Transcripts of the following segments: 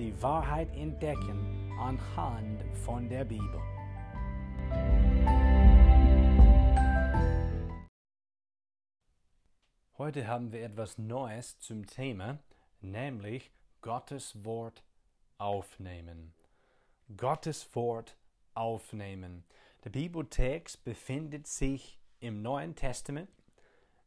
die Wahrheit entdecken anhand von der Bibel. Heute haben wir etwas Neues zum Thema, nämlich Gottes Wort aufnehmen. Gottes Wort aufnehmen. Der Bibeltext befindet sich im Neuen Testament.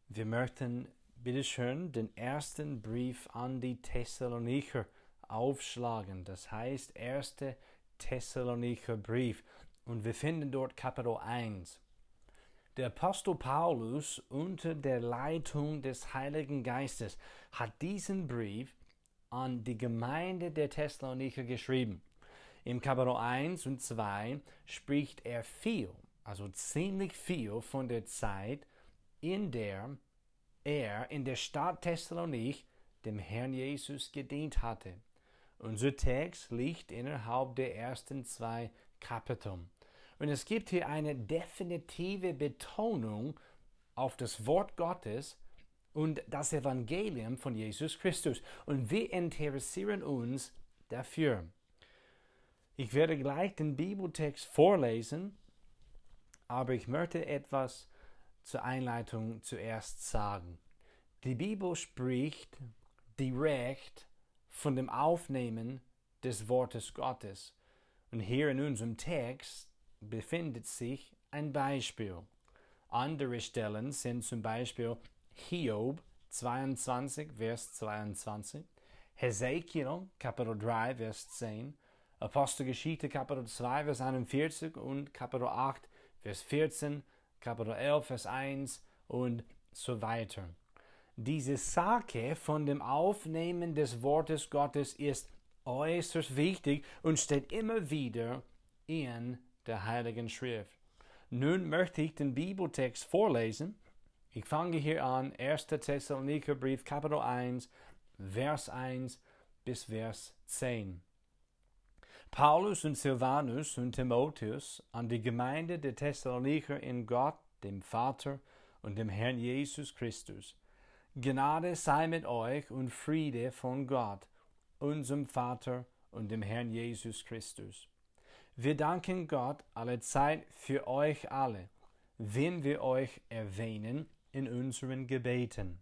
Wir möchten bitteschön den ersten Brief an die Thessalonicher aufschlagen. Das heißt, erste Thessalonicher Brief. Und wir finden dort Kapitel 1. Der Apostel Paulus unter der Leitung des Heiligen Geistes hat diesen Brief an die Gemeinde der Thessalonicher geschrieben. Im Kapitel 1 und 2 spricht er viel, also ziemlich viel von der Zeit, in der er in der Stadt Thessalonik dem Herrn Jesus gedient hatte. Unser Text liegt innerhalb der ersten zwei Kapitel. Und es gibt hier eine definitive Betonung auf das Wort Gottes und das Evangelium von Jesus Christus. Und wir interessieren uns dafür. Ich werde gleich den Bibeltext vorlesen, aber ich möchte etwas zur Einleitung zuerst sagen. Die Bibel spricht direkt von dem Aufnehmen des Wortes Gottes. Und hier in unserem Text befindet sich ein Beispiel. Andere Stellen sind zum Beispiel Hiob 22, Vers 22, Hesekiel Kapitel 3, Vers 10, Apostelgeschichte Kapitel 2, Vers 41 und Kapitel 8, Vers 14, Kapitel 11, Vers 1 und so weiter. Diese Sache von dem Aufnehmen des Wortes Gottes ist äußerst wichtig und steht immer wieder in der Heiligen Schrift. Nun möchte ich den Bibeltext vorlesen. Ich fange hier an, 1. Thessaloniker Brief, Kapitel 1, Vers 1 bis Vers 10. Paulus und Silvanus und Timotheus an die Gemeinde der Thessaloniker in Gott, dem Vater und dem Herrn Jesus Christus Gnade sei mit euch und Friede von Gott, unserem Vater und dem Herrn Jesus Christus. Wir danken Gott alle Zeit für euch alle, wenn wir euch erwähnen in unseren Gebeten,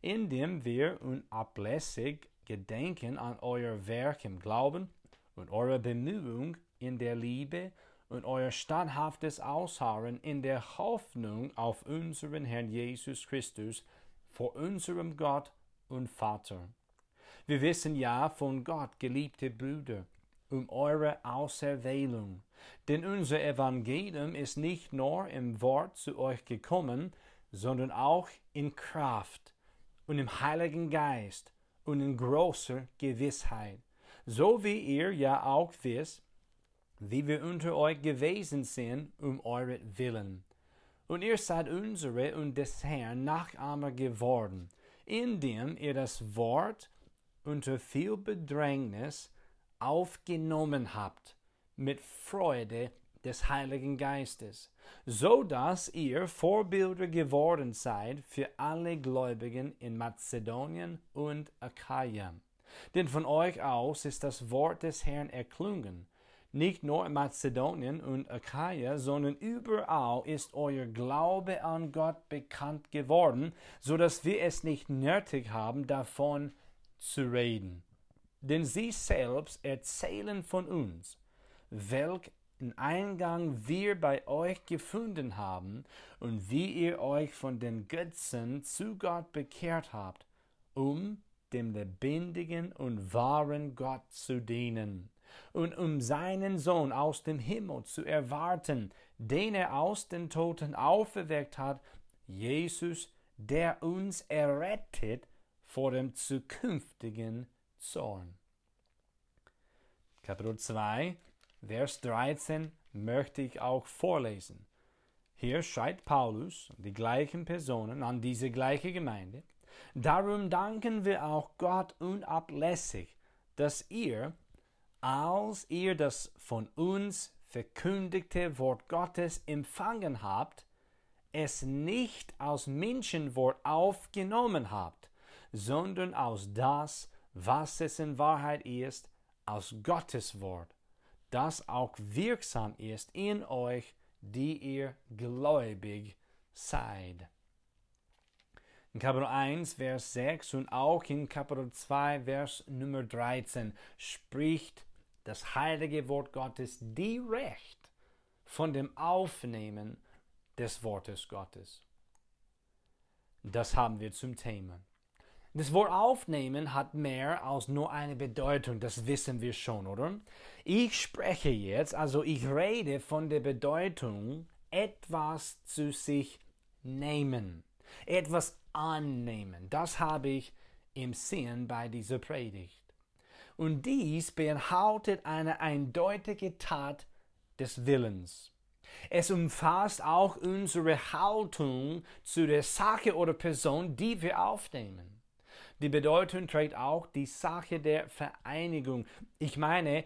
indem wir unablässig gedenken an euer Werk im Glauben und eure Bemühung in der Liebe und euer standhaftes Ausharren in der Hoffnung auf unseren Herrn Jesus Christus, vor unserem Gott und Vater. Wir wissen ja von Gott, geliebte Brüder, um eure Auserwählung. Denn unser Evangelium ist nicht nur im Wort zu euch gekommen, sondern auch in Kraft und im Heiligen Geist und in großer Gewissheit. So wie ihr ja auch wisst, wie wir unter euch gewesen sind, um euretwillen. Und ihr seid unsere und des Herrn Nachahmer geworden, indem ihr das Wort unter viel Bedrängnis aufgenommen habt, mit Freude des Heiligen Geistes, so dass ihr Vorbilder geworden seid für alle Gläubigen in Mazedonien und Achaia. Denn von euch aus ist das Wort des Herrn erklungen, nicht nur in Mazedonien und Achaia, sondern überall ist euer Glaube an Gott bekannt geworden, so dass wir es nicht nötig haben, davon zu reden. Denn sie selbst erzählen von uns, welchen Eingang wir bei euch gefunden haben und wie ihr euch von den Götzen zu Gott bekehrt habt, um dem lebendigen und wahren Gott zu dienen und um seinen Sohn aus dem Himmel zu erwarten, den er aus den Toten auferweckt hat, Jesus, der uns errettet vor dem zukünftigen Zorn. Kapitel 2, Vers 13 möchte ich auch vorlesen. Hier schreibt Paulus, die gleichen Personen an diese gleiche Gemeinde, Darum danken wir auch Gott unablässig, dass ihr, als ihr das von uns verkündigte Wort Gottes empfangen habt, es nicht aus Menschenwort aufgenommen habt, sondern aus das, was es in Wahrheit ist, aus Gottes Wort, das auch wirksam ist in euch, die ihr gläubig seid. In Kapitel 1, Vers 6 und auch in Kapitel 2, Vers Nummer 13 spricht das heilige Wort Gottes direkt von dem Aufnehmen des Wortes Gottes. Das haben wir zum Thema. Das Wort aufnehmen hat mehr als nur eine Bedeutung, das wissen wir schon, oder? Ich spreche jetzt, also ich rede von der Bedeutung, etwas zu sich nehmen, etwas annehmen. Das habe ich im Sinn bei dieser Predigt. Und dies beinhaltet eine eindeutige Tat des Willens. Es umfasst auch unsere Haltung zu der Sache oder Person, die wir aufnehmen. Die Bedeutung trägt auch die Sache der Vereinigung. Ich meine,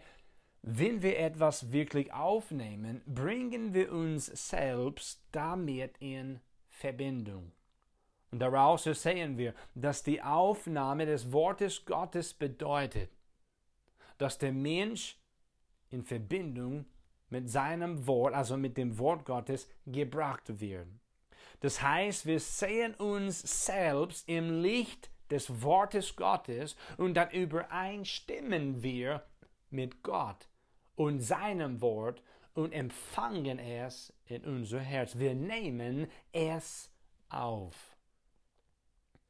wenn wir etwas wirklich aufnehmen, bringen wir uns selbst damit in Verbindung. Und daraus sehen wir, dass die Aufnahme des Wortes Gottes bedeutet, dass der Mensch in Verbindung mit seinem Wort, also mit dem Wort Gottes, gebracht wird. Das heißt, wir sehen uns selbst im Licht des Wortes Gottes und dann übereinstimmen wir mit Gott und seinem Wort und empfangen es in unser Herz. Wir nehmen es auf.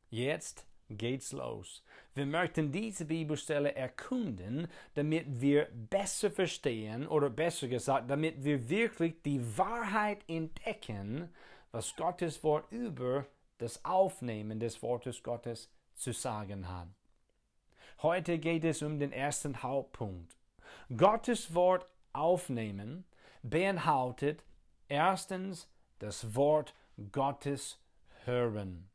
Jetzt geht's los. Wir möchten diese Bibelstelle erkunden, damit wir besser verstehen oder besser gesagt, damit wir wirklich die Wahrheit entdecken, was Gottes Wort über das Aufnehmen des Wortes Gottes zu sagen hat. Heute geht es um den ersten Hauptpunkt. Gottes Wort aufnehmen beinhaltet erstens das Wort Gottes hören.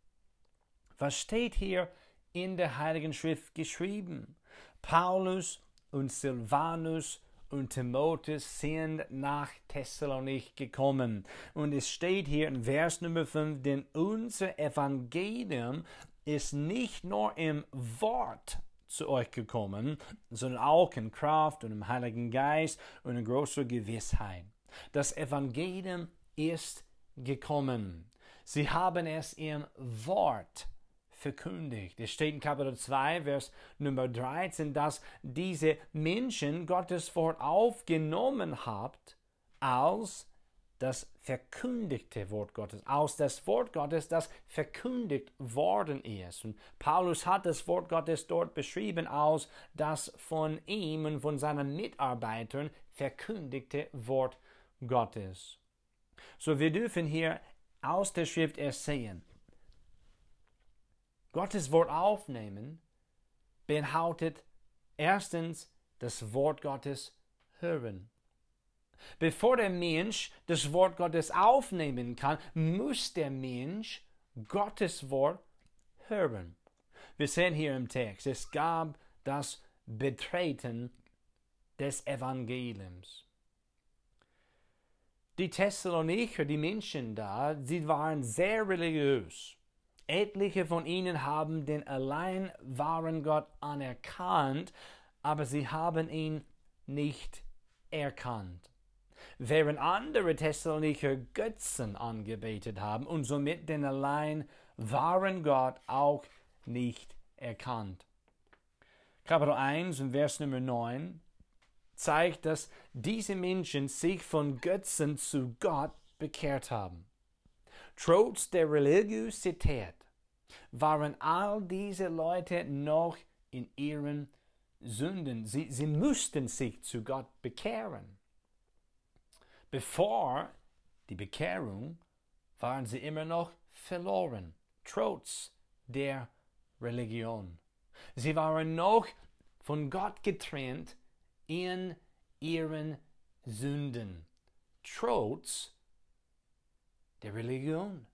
Was steht hier in der Heiligen Schrift geschrieben? Paulus und Silvanus und Timotheus sind nach Thessalonich gekommen. Und es steht hier in Vers Nummer 5, denn unser Evangelium ist nicht nur im Wort zu euch gekommen, sondern auch in Kraft und im Heiligen Geist und in großer Gewissheit. Das Evangelium ist gekommen. Sie haben es im Wort verkündigt. Es steht in Kapitel 2, Vers Nummer 13, dass diese Menschen Gottes Wort aufgenommen habt als das verkündigte Wort Gottes, aus das Wort Gottes, das verkündigt worden ist. Und Paulus hat das Wort Gottes dort beschrieben als das von ihm und von seinen Mitarbeitern verkündigte Wort Gottes. So wir dürfen hier aus der Schrift ersehen, Gottes Wort aufnehmen beinhaltet erstens das Wort Gottes hören. Bevor der Mensch das Wort Gottes aufnehmen kann, muss der Mensch Gottes Wort hören. Wir sehen hier im Text, es gab das Betreten des Evangeliums. Die Thessalonicher, die Menschen da, sie waren sehr religiös. Etliche von ihnen haben den allein wahren Gott anerkannt, aber sie haben ihn nicht erkannt. Während andere Thessalonicher Götzen angebetet haben und somit den allein wahren Gott auch nicht erkannt. Kapitel 1 und Vers Nummer 9 zeigt, dass diese Menschen sich von Götzen zu Gott bekehrt haben. Trotz der Religiosität waren all diese Leute noch in ihren Sünden. Sie, sie mussten sich zu Gott bekehren. Bevor die Bekehrung waren sie immer noch verloren, trotz der Religion. Sie waren noch von Gott getrennt in ihren Sünden, trotz der Religion,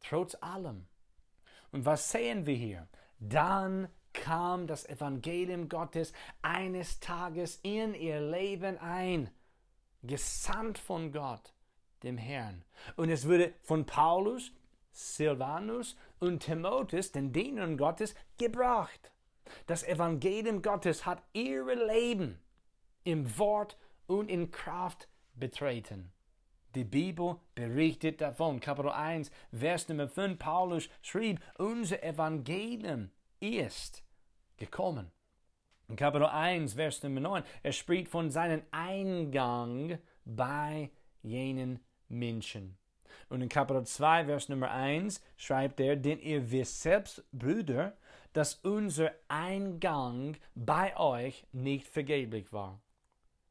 trotz allem. Und was sehen wir hier? Dann kam das Evangelium Gottes eines Tages in ihr Leben ein, gesandt von Gott, dem Herrn. Und es wurde von Paulus, Silvanus und Timotheus, den Dienern Gottes, gebracht. Das Evangelium Gottes hat ihr Leben im Wort und in Kraft betreten. Die Bibel berichtet davon. Kapitel 1, Vers Nummer 5, Paulus schrieb, unser Evangelium ist gekommen. In Kapitel 1, Vers Nummer 9, er spricht von seinem Eingang bei jenen Menschen. Und in Kapitel 2, Vers Nummer 1 schreibt er, denn ihr wisst selbst, Brüder, dass unser Eingang bei euch nicht vergeblich war.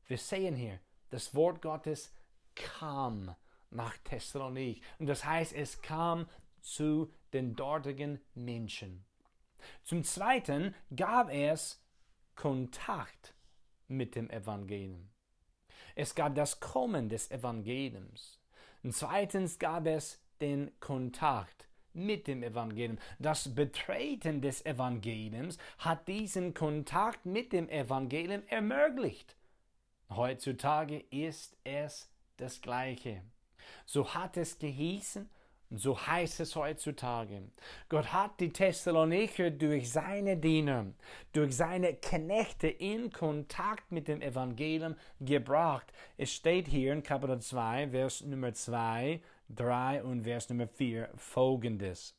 Wir sehen hier, das Wort Gottes kam nach Thessalonik. Und das heißt, es kam zu den dortigen Menschen. Zum Zweiten gab es Kontakt mit dem Evangelium. Es gab das Kommen des Evangeliums. Und zweitens gab es den Kontakt mit dem Evangelium. Das Betreten des Evangeliums hat diesen Kontakt mit dem Evangelium ermöglicht. Heutzutage ist es das Gleiche. So hat es gehießen und so heißt es heutzutage. Gott hat die Thessalonicher durch seine Diener, durch seine Knechte in Kontakt mit dem Evangelium gebracht. Es steht hier in Kapitel 2, Vers Nummer 2, 3 und Vers Nummer 4 folgendes.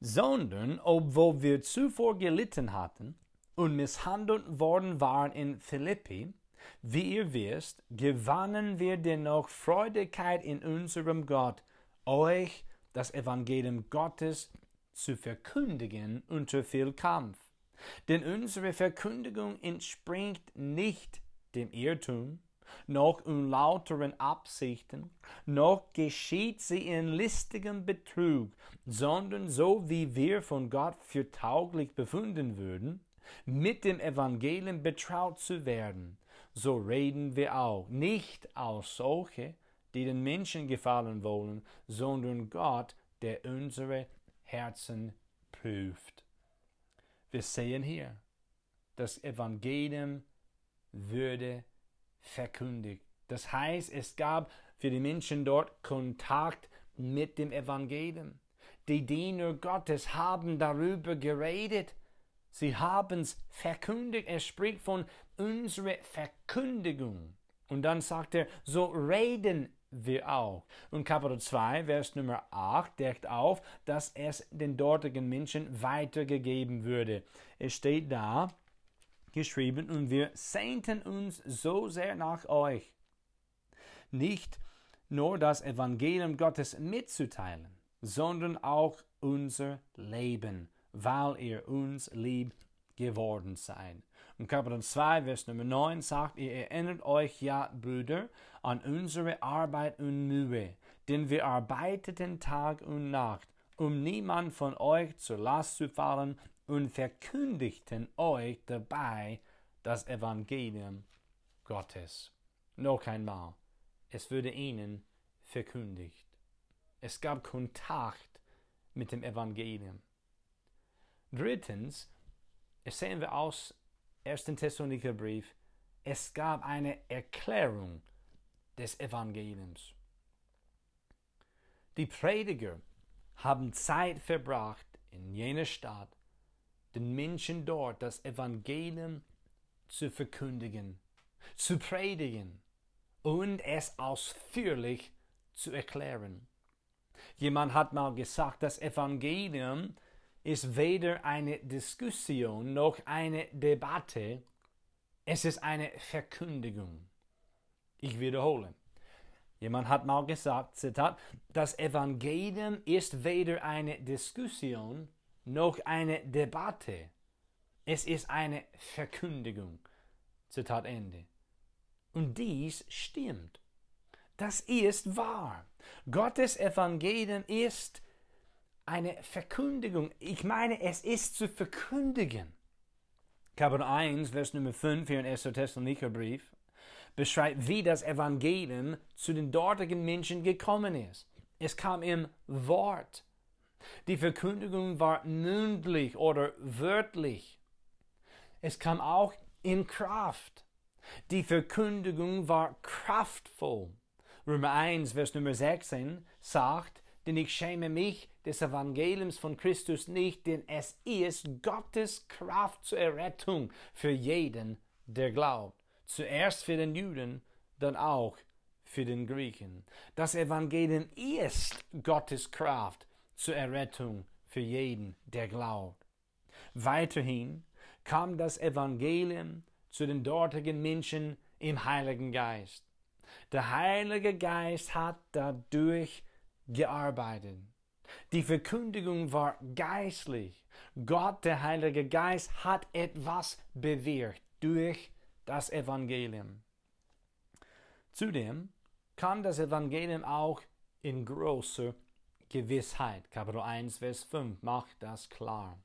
Sondern, obwohl wir zuvor gelitten hatten und misshandelt worden waren in Philippi, wie ihr wisst, gewannen wir dennoch Freudigkeit in unserem Gott euch das Evangelium Gottes zu verkündigen unter viel Kampf. Denn unsere Verkündigung entspringt nicht dem Irrtum, noch unlauteren Absichten, noch geschieht sie in listigem Betrug, sondern so wie wir von Gott für tauglich befunden würden, mit dem Evangelium betraut zu werden, so reden wir auch, nicht aus solche, die den Menschen gefallen wollen, sondern Gott, der unsere Herzen prüft. Wir sehen hier, das Evangelium würde verkündigt. Das heißt, es gab für die Menschen dort Kontakt mit dem Evangelium. Die Diener Gottes haben darüber geredet. Sie haben es verkündigt. Er spricht von unserer Verkündigung. Und dann sagt er, so reden wir auch. Und Kapitel 2, Vers Nummer 8 deckt auf, dass es den dortigen Menschen weitergegeben würde. Es steht da geschrieben, und wir sehnten uns so sehr nach euch, nicht nur das Evangelium Gottes mitzuteilen, sondern auch unser Leben, weil ihr uns lieb geworden seid. Und Kapitel 2, Vers Nummer 9 sagt, ihr erinnert euch ja, Brüder, an unsere Arbeit und Mühe, denn wir arbeiteten Tag und Nacht, um niemand von euch zur Last zu fallen und verkündigten euch dabei das Evangelium Gottes. Noch einmal, es wurde ihnen verkündigt. Es gab Kontakt mit dem Evangelium. Drittens, sehen wir aus 1. Thessaloniker Brief, es gab eine Erklärung des Evangeliums. Die Prediger haben Zeit verbracht in jener Stadt, den Menschen dort das Evangelium zu verkündigen, zu predigen und es ausführlich zu erklären. Jemand hat mal gesagt, das Evangelium ist weder eine Diskussion noch eine Debatte, es ist eine Verkündigung. Ich wiederhole. Jemand hat mal gesagt, Zitat, das Evangelium ist weder eine Diskussion noch eine Debatte. Es ist eine Verkündigung. Zitat Ende. Und dies stimmt. Das ist wahr. Gottes Evangelium ist eine Verkündigung. Ich meine, es ist zu verkündigen. Kapitel 1, Vers Nummer 5 hier in 1. Thessalonicher Brief beschreibt, wie das Evangelium zu den dortigen Menschen gekommen ist. Es kam im Wort. Die Verkündigung war mündlich oder wörtlich. Es kam auch in Kraft. Die Verkündigung war kraftvoll. Römer 1, Vers Nummer 16 sagt, denn ich schäme mich des Evangeliums von Christus nicht, denn es ist Gottes Kraft zur Errettung für jeden, der glaubt. Zuerst für den Juden, dann auch für den Griechen. Das Evangelium ist Gottes Kraft zur Errettung für jeden, der glaubt. Weiterhin kam das Evangelium zu den dortigen Menschen im Heiligen Geist. Der Heilige Geist hat dadurch gearbeitet. Die Verkündigung war geistlich. Gott, der Heilige Geist, hat etwas bewirkt durch das Evangelium. Zudem kam das Evangelium auch in großer Gewissheit. Kapitel 1, Vers 5 macht das klar.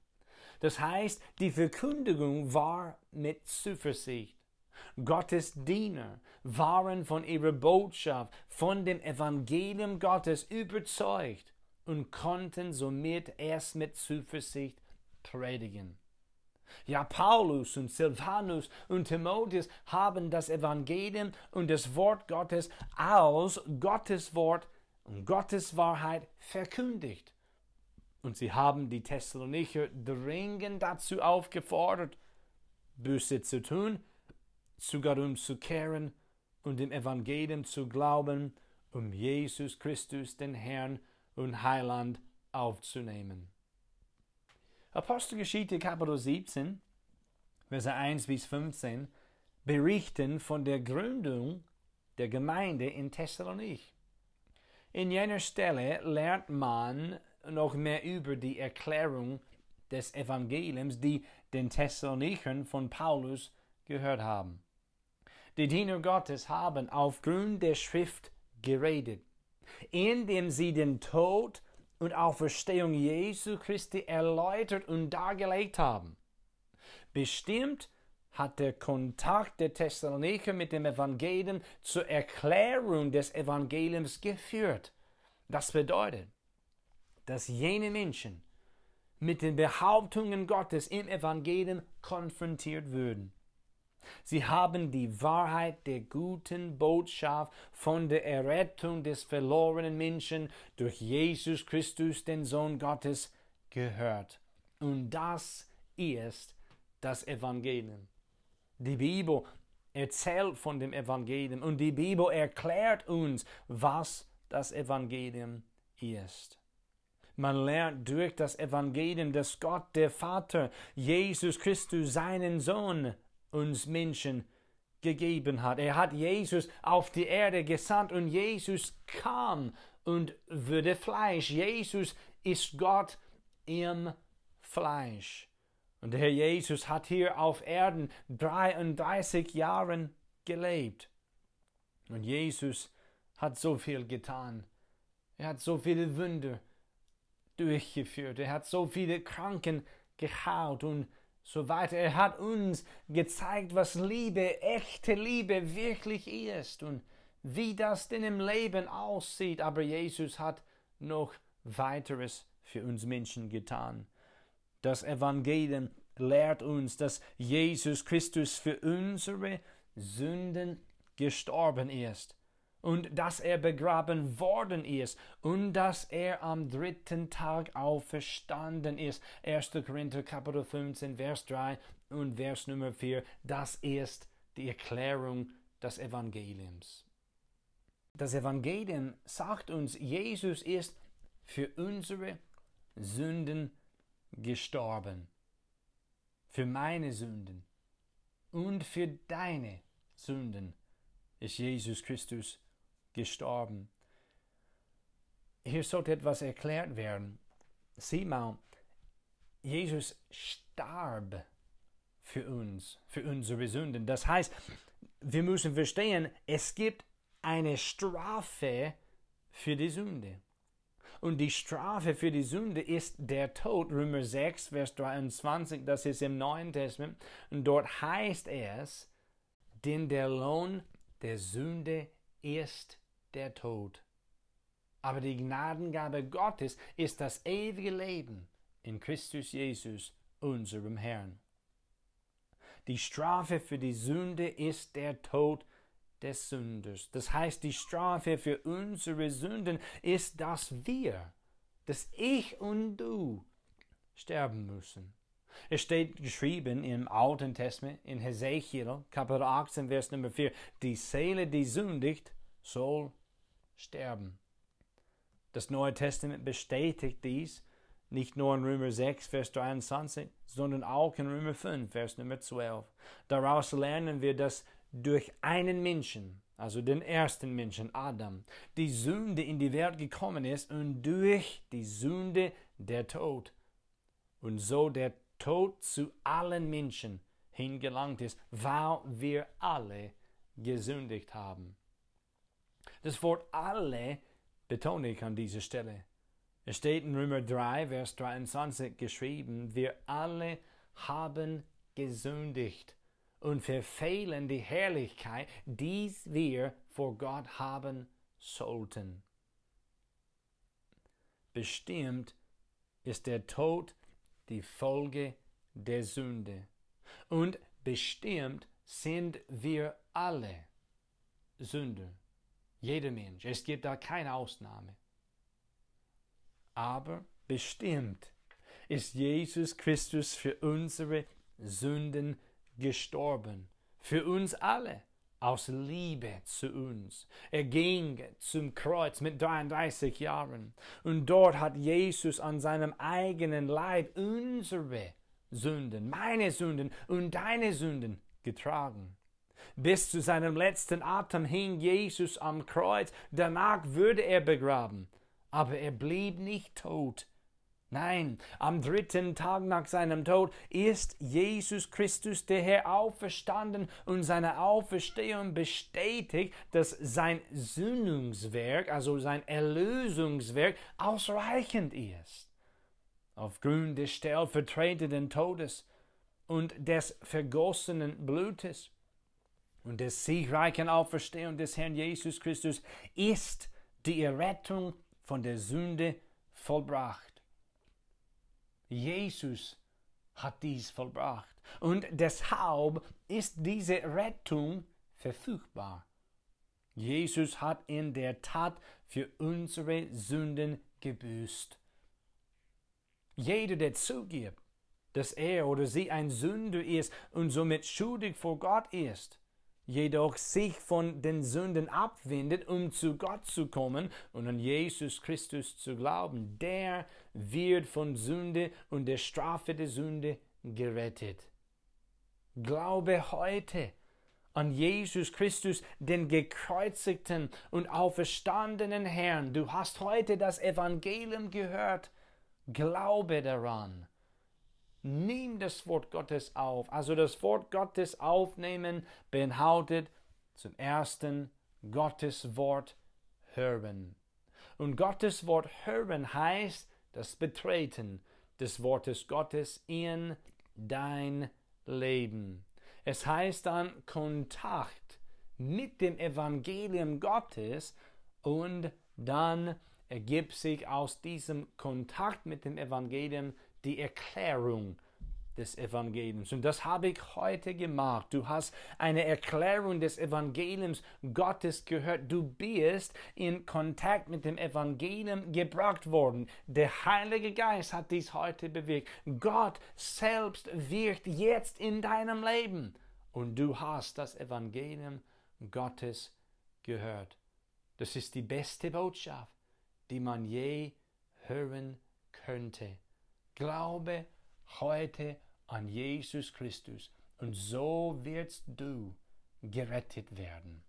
Das heißt, die Verkündigung war mit Zuversicht. Gottes Diener waren von ihrer Botschaft, von dem Evangelium Gottes überzeugt und konnten somit erst mit Zuversicht predigen. Ja, Paulus und Silvanus und Timotheus haben das Evangelium und das Wort Gottes als Gottes Wort und Gottes Wahrheit verkündigt. Und sie haben die Thessalonicher dringend dazu aufgefordert, Buße zu tun, sogar umzukehren und dem Evangelium zu glauben, um Jesus Christus, den Herrn und Heiland, aufzunehmen. Apostelgeschichte Kapitel 17, Verse 1 bis 15 berichten von der Gründung der Gemeinde in Thessalonich. In jener Stelle lernt man noch mehr über die Erklärung des Evangeliums, die den Thessalonichern von Paulus gehört haben. Die Diener Gottes haben aufgrund der Schrift geredet, indem sie den Tod und Auferstehung Jesu Christi erläutert und dargelegt haben. Bestimmt hat der Kontakt der Thessaloniker mit dem Evangelium zur Erklärung des Evangeliums geführt. Das bedeutet, dass jene Menschen mit den Behauptungen Gottes im Evangelium konfrontiert würden. Sie haben die Wahrheit der guten Botschaft von der Errettung des verlorenen Menschen durch Jesus Christus, den Sohn Gottes, gehört. Und das ist das Evangelium. Die Bibel erzählt von dem Evangelium und die Bibel erklärt uns, was das Evangelium ist. Man lernt durch das Evangelium, dass Gott der Vater Jesus Christus seinen Sohn uns Menschen gegeben hat. Er hat Jesus auf die Erde gesandt und Jesus kam und wurde Fleisch. Jesus ist Gott im Fleisch. Und der Herr Jesus hat hier auf Erden 33 Jahre gelebt. Und Jesus hat so viel getan. Er hat so viele Wunder durchgeführt. Er hat so viele Kranken gehaut und so weiter. Er hat uns gezeigt, was Liebe, echte Liebe wirklich ist und wie das denn im Leben aussieht. Aber Jesus hat noch weiteres für uns Menschen getan. Das Evangelium lehrt uns, dass Jesus Christus für unsere Sünden gestorben ist und dass er begraben worden ist und dass er am dritten Tag auferstanden ist. 1. Korinther Kapitel 15, Vers 3 und Vers Nummer 4. Das ist die Erklärung des Evangeliums. Das Evangelium sagt uns, Jesus ist für unsere Sünden gestorben. Für meine Sünden und für deine Sünden ist Jesus Christus gestorben. Hier sollte etwas erklärt werden. Sieh mal, Jesus starb für uns, für unsere Sünden. Das heißt, wir müssen verstehen, es gibt eine Strafe für die Sünde. Und die Strafe für die Sünde ist der Tod. Römer 6, Vers 23, das ist im Neuen Testament. Und dort heißt es, denn der Lohn der Sünde ist der Tod. Aber die Gnadengabe Gottes ist das ewige Leben in Christus Jesus, unserem Herrn. Die Strafe für die Sünde ist der Tod des Sünders. Das heißt, die Strafe für unsere Sünden ist, dass wir, dass ich und du sterben müssen. Es steht geschrieben im Alten Testament, in Hesekiel, Kapitel 18, Vers Nummer 4, die Seele, die sündigt, soll sterben. Das Neue Testament bestätigt dies nicht nur in Römer 6, Vers 23, sondern auch in Römer 5, Vers Nummer 12. Daraus lernen wir, dass durch einen Menschen, also den ersten Menschen, Adam, die Sünde in die Welt gekommen ist und durch die Sünde der Tod. Und so der Tod zu allen Menschen hingelangt ist, weil wir alle gesündigt haben. Das Wort alle betone ich an dieser Stelle. Es steht in Römer 3, Vers 23 geschrieben, wir alle haben gesündigt und verfehlen die Herrlichkeit, die wir vor Gott haben sollten. Bestimmt ist der Tod die Folge der Sünde. Und bestimmt sind wir alle Sünder. Jeder Mensch. Es gibt da keine Ausnahme. Aber bestimmt ist Jesus Christus für unsere Sünden gestorben. Für uns alle. Aus Liebe zu uns. Er ging zum Kreuz mit 33 Jahren. Und dort hat Jesus an seinem eigenen Leib unsere Sünden, meine Sünden und deine Sünden getragen. Bis zu seinem letzten Atem hing Jesus am Kreuz. Danach würde er begraben. Aber er blieb nicht tot. Nein, am dritten Tag nach seinem Tod ist Jesus Christus der Herr auferstanden und seine Auferstehung bestätigt, dass sein Sündungswerk, also sein Erlösungswerk, ausreichend ist. Aufgrund des stellvertretenden Todes und des vergossenen Blutes und des siegreichen Auferstehung des Herrn Jesus Christus ist die Errettung von der Sünde vollbracht. Jesus hat dies vollbracht. Und deshalb ist diese Rettung verfügbar. Jesus hat in der Tat für unsere Sünden gebüßt. Jeder, der zugibt, dass er oder sie ein Sünder ist und somit schuldig vor Gott ist, jedoch sich von den Sünden abwendet, um zu Gott zu kommen und an Jesus Christus zu glauben, der wird von Sünde und der Strafe der Sünde gerettet. Glaube heute an Jesus Christus, den gekreuzigten und auferstandenen Herrn. Du hast heute das Evangelium gehört. Glaube daran nimm das Wort Gottes auf. Also das Wort Gottes aufnehmen beinhaltet zum ersten Gottes Wort hören. Und Gottes Wort hören heißt das Betreten des Wortes Gottes in dein Leben. Es heißt dann Kontakt mit dem Evangelium Gottes und dann ergibt sich aus diesem Kontakt mit dem Evangelium die Erklärung des Evangeliums. Und das habe ich heute gemacht. Du hast eine Erklärung des Evangeliums Gottes gehört. Du bist in Kontakt mit dem Evangelium gebracht worden. Der Heilige Geist hat dies heute bewirkt. Gott selbst wirkt jetzt in deinem Leben. Und du hast das Evangelium Gottes gehört. Das ist die beste Botschaft, die man je hören könnte. Glaube heute an Jesus Christus und so wirst du gerettet werden.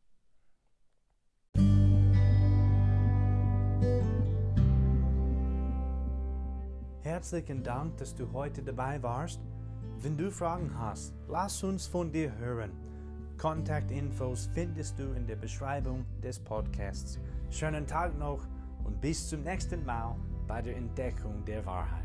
Herzlichen Dank, dass du heute dabei warst. Wenn du Fragen hast, lass uns von dir hören. Kontaktinfos findest du in der Beschreibung des Podcasts. Schönen Tag noch und bis zum nächsten Mal bei der Entdeckung der Wahrheit.